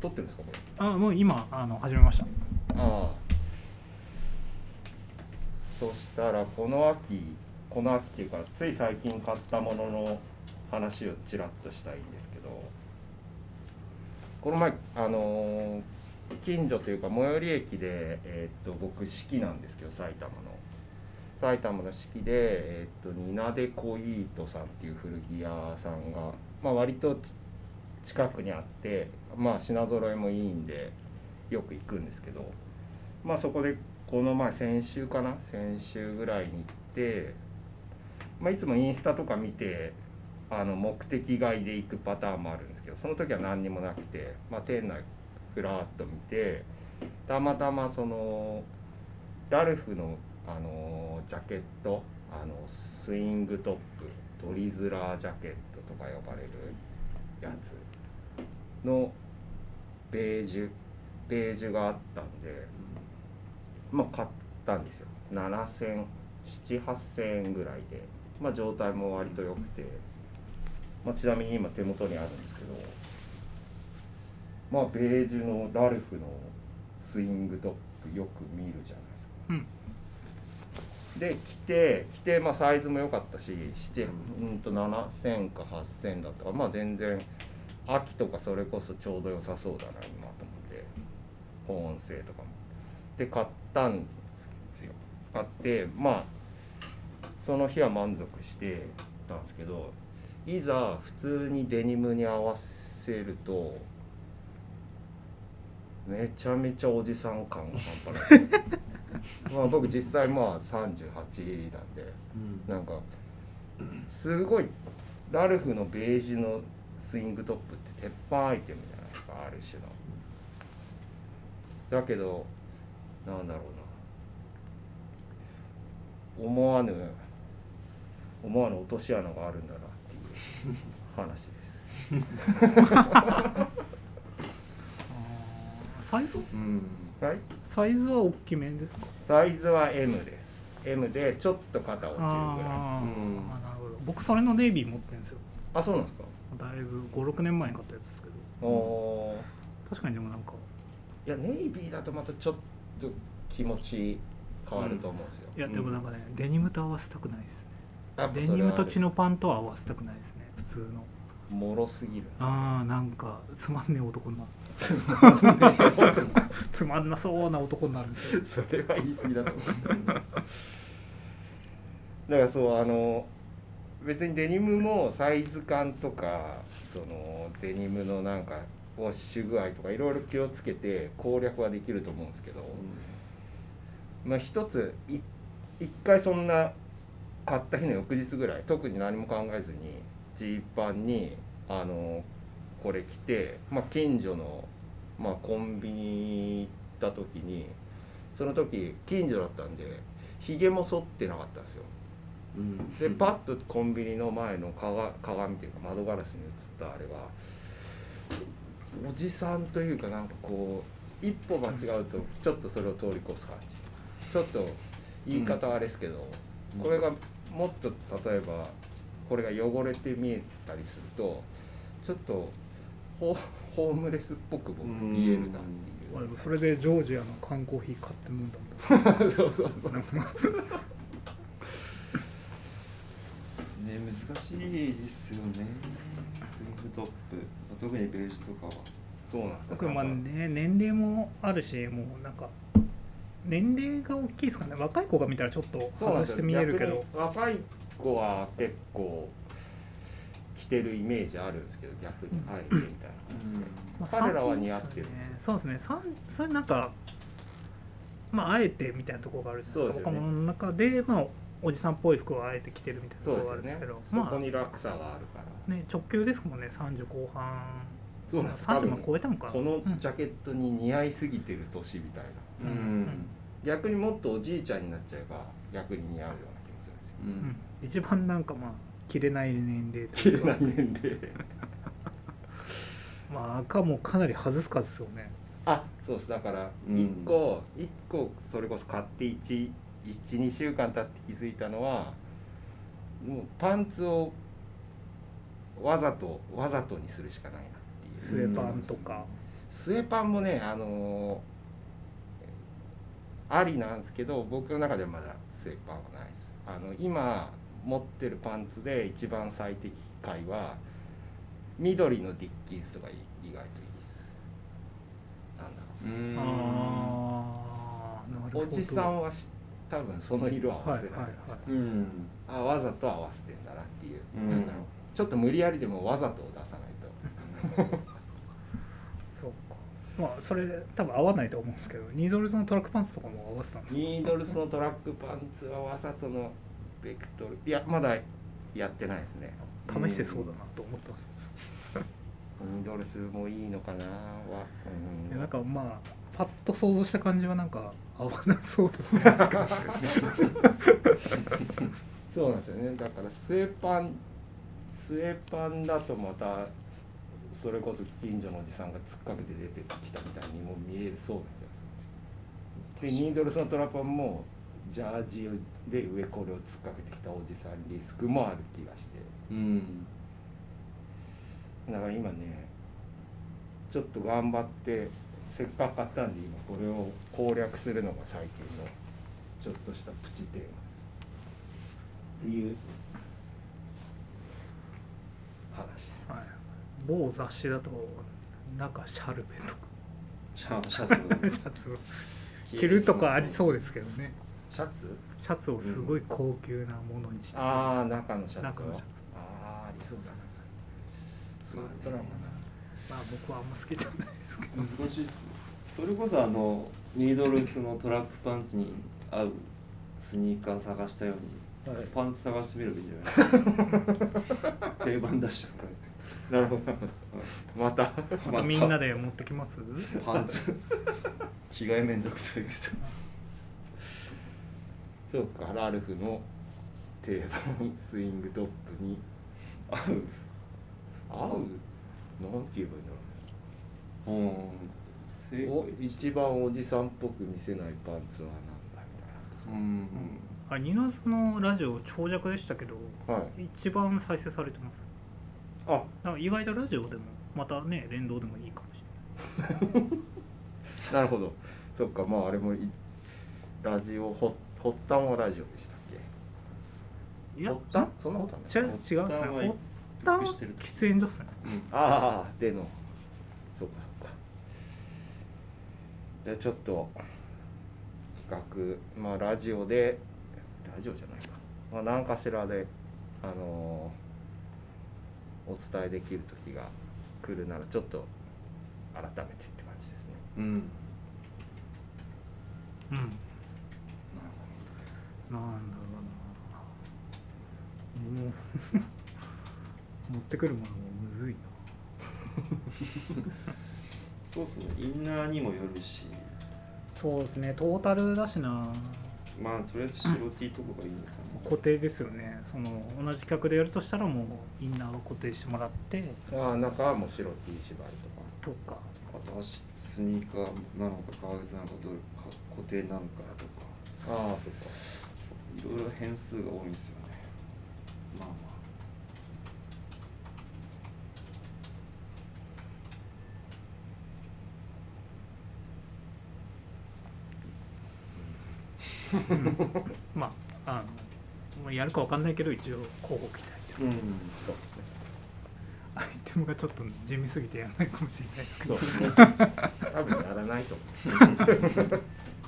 撮ってるんですかこれ？あもう今あの始めました。ああ。そしたらこの秋この秋っていうかつい最近買ったものの話をちらっとしたいんですけどこの前あのー近所というか最寄り駅で、えーっと僕式なんですけど埼玉の。埼玉の式で、えーっとニナデコイートさんっていう古着屋さんが、まあ、割とち近くにあって、まあ、品揃えもいいんでよく行くんですけど、まあ、そこでこの前先週かな先週ぐらいに行って、まあ、いつもインスタとか見てあの目的外で行くパターンもあるんですけどその時は何にもなくて、まあ、店内ふらっと見てたまたまそのラルフの、あのジャケットあのスイングトップドリズラージャケットとか呼ばれるやつのベージュベージュがあったんでまあ買ったんですよ。7000 7,8000円ぐらいで、まあ、状態も割と良くて、まあ、ちなみに今手元にあるんですけどまあベージュのラルフのスイングトップよく見るじゃないですか。うん。で着て着て、まあ、サイズも良かったししてうんと7000か8000だったか。らまあ全然秋とかそれこそちょうど良さそうだな今と思って保温性とかも。で買ったんですよ。買ってまあその日は満足してたんですけどいざ普通にデニムに合わせるとめちゃめちゃおじさん感が半端ない まあ僕実際まあ38なんで。なんかすごいラルフのベージュのスイングトップって鉄板アイテムじゃないですかある種のだけどなんだろうな思わぬ思わぬ落とし穴があるん。だなっていう話ですサイズうんはいサイズは大きめですか？サイズは M です。M でちょっと肩落ちるぐらい。うんあなるほど。僕それのネイビー持ってるんですよ。あそうなんですか？だいぶ56年前に買ったやつですけど。確かにでもなんか。いやネイビーだとまたちょっと気持ち変わると思うんですよ、いやでもなんかね、デニムと合わせたくないですね。デはニムとチノパンとは合わせたくないですね普通の。もろすぎる。ああなんかつまんねえ男になつまんなそうな男になるそれは言い過ぎだと思うだからそうあの別にデニムもサイズ感とかそのデニムのなんかウォッシュ具合とかいろいろ気をつけて攻略はできると思うんですけど、まあ一つい一回そんな買った日の翌日ぐらい特に何も考えずにジーパンにあのこれ着て、まあ、近所の、まあ、コンビニ行った時にその時近所だったんでひげも剃ってなかったんですようん。でパッとコンビニの前の鏡鏡というか窓ガラスに映ったあれはおじさんというかなんかこう一歩間違うとちょっとそれを通り越す感じ。ちょっと言い方はあれですけど、うん。これがもっと例えばこれが汚れて見えたりするとちょっとホホームレスっぽく僕見えるなっていう、まあでもそれでジョージアの缶コーヒー買って飲んだんだ。そうそうそう。なんかね難しいですよね。スイングトップ。特にベージュとかは。そうなんですよ僕まあね年齢もあるしもうなんか年齢が大きいですかね。若い子が見たらちょっとそうなんですよ。外して見えるけど。若い子は結構着てるイメージあるんですけど逆に。あえてみたいな感じで、まあ彼らは似合ってる。ね。そうですね。さんそれなんかまああえてみたいなところがあるじゃないですか。若者の中でまあおじさんっぽい服をあえて着てるみたいなとそうころがあですよねるんですけどそまあこに落差があるから、ね直球ですもんね30後半。そうなんです30も多分超えてもかこのうん。ジャケットに似合いすぎてる年みたいな。うん。逆にもっとおじいちゃんになっちゃえば逆に似合うような気もするんですよううん。ん一番なんかまあ着れない年齢と着れない年齢。まあ赤もかなり外すかですよね。あそうです。だからうん1個、一個それこそ買って12週間経って気づいたのはもうパンツをわざとわざとにするしかないなっていう。スウェパンとか、ススウェパンもねあのありなんですけど僕の中ではまだスウェパンはないです。あの今持ってるパンツで一番最適解は緑のディッキンスとか意外といいです。なんだろう。ああなるほど。うおじさんはし多分その色合わせない、はいはい。はいうん。あわざと合わせてんだなっていう、うん。ちょっと無理やりでもわざとを出さないと。そうか。まあそれ多分合わないと思うんですけどニードルズのトラックパンツとかも合わせたんですか？ニードルスのトラックパンツはわざとのベクトル。いやまだやってないですね。試してそうだなと思ってます、ニードルスもいいのかなは、いやなんかまあパッと想像した感じはなんか合わなそうだな そうなんですよね。だからスウェパンスウェパンだとまたそれこそ近所のおじさんが突っかけて出てきたみたいにも見えるそうな気がするんですよ。でニードルスのトラパンもジャージで上これを突っかけてきたおじさんリスクもある気がして。うん。だから今ねちょっと頑張ってせっかく買ったんで今これを攻略するのが最近のちょっとしたプチテーマですっていう話。ですはい、某雑誌だと中シャルベとかシャシャツ？シャツを着るとかありそうですけどねシャツ？シャツをすごい高級なものにして、ああ中のシャツ？中のシャツああありそうだな。そうまあね。ドラマなまあ僕はあんま好きじゃないですけど。難しいっす。それこそあのニードルスのトラックパンツに合うスニーカー探したようにはい。パンツ探してみればいいんじゃない？ですか定番だしそなるほどなるほど。また。れみんなで持ってきます？パンツ。着替えめんどくさいけそうかラルフの定番スイングトップに。ど合う。合う？なんて言えばいいんだろううん。正お解一番おじさんっぽく見せないパンツはなんだうんあニノズのラジオ長尺でしたけどみたいなはい。一番再生されてます。あ。だから意外とラジオでもまたね連動でもいいかもし なるほど。そっかまああれもいラジオほ発端はラジオでしたっけ？れないいや発端？そんなことはない。違う違うですね発端は発端はしてる喫煙所っすね。うん。ああでのそうかそうかじゃあちょっと企画まあラジオでラジオじゃないか、まあ、何かしらであのーお伝えできる時が来るならちょっと改めてって感じですねうんうんなんだろうなもう持ってくるものもむずいな。そうっすね。インナーにもよるし。そうですね。トータルだしな。まあとりあえず白 T とかがいいのかな。固定ですよね。その同じ客でやるとしたらもうインナーを固定してもらって。ああ中はもう白 T 縛りとか。とか。あと足スニーカーなのか革靴なのかどれか固定なのかとか。ああそっか。そういろいろ変数が多いんですよね。まあままああのまあやるかわかんないけど一応候補期待あう。んそうですね。アイテムがちょっと地味すぎてやらないかもしれないですけど。ね 多分やらないと思う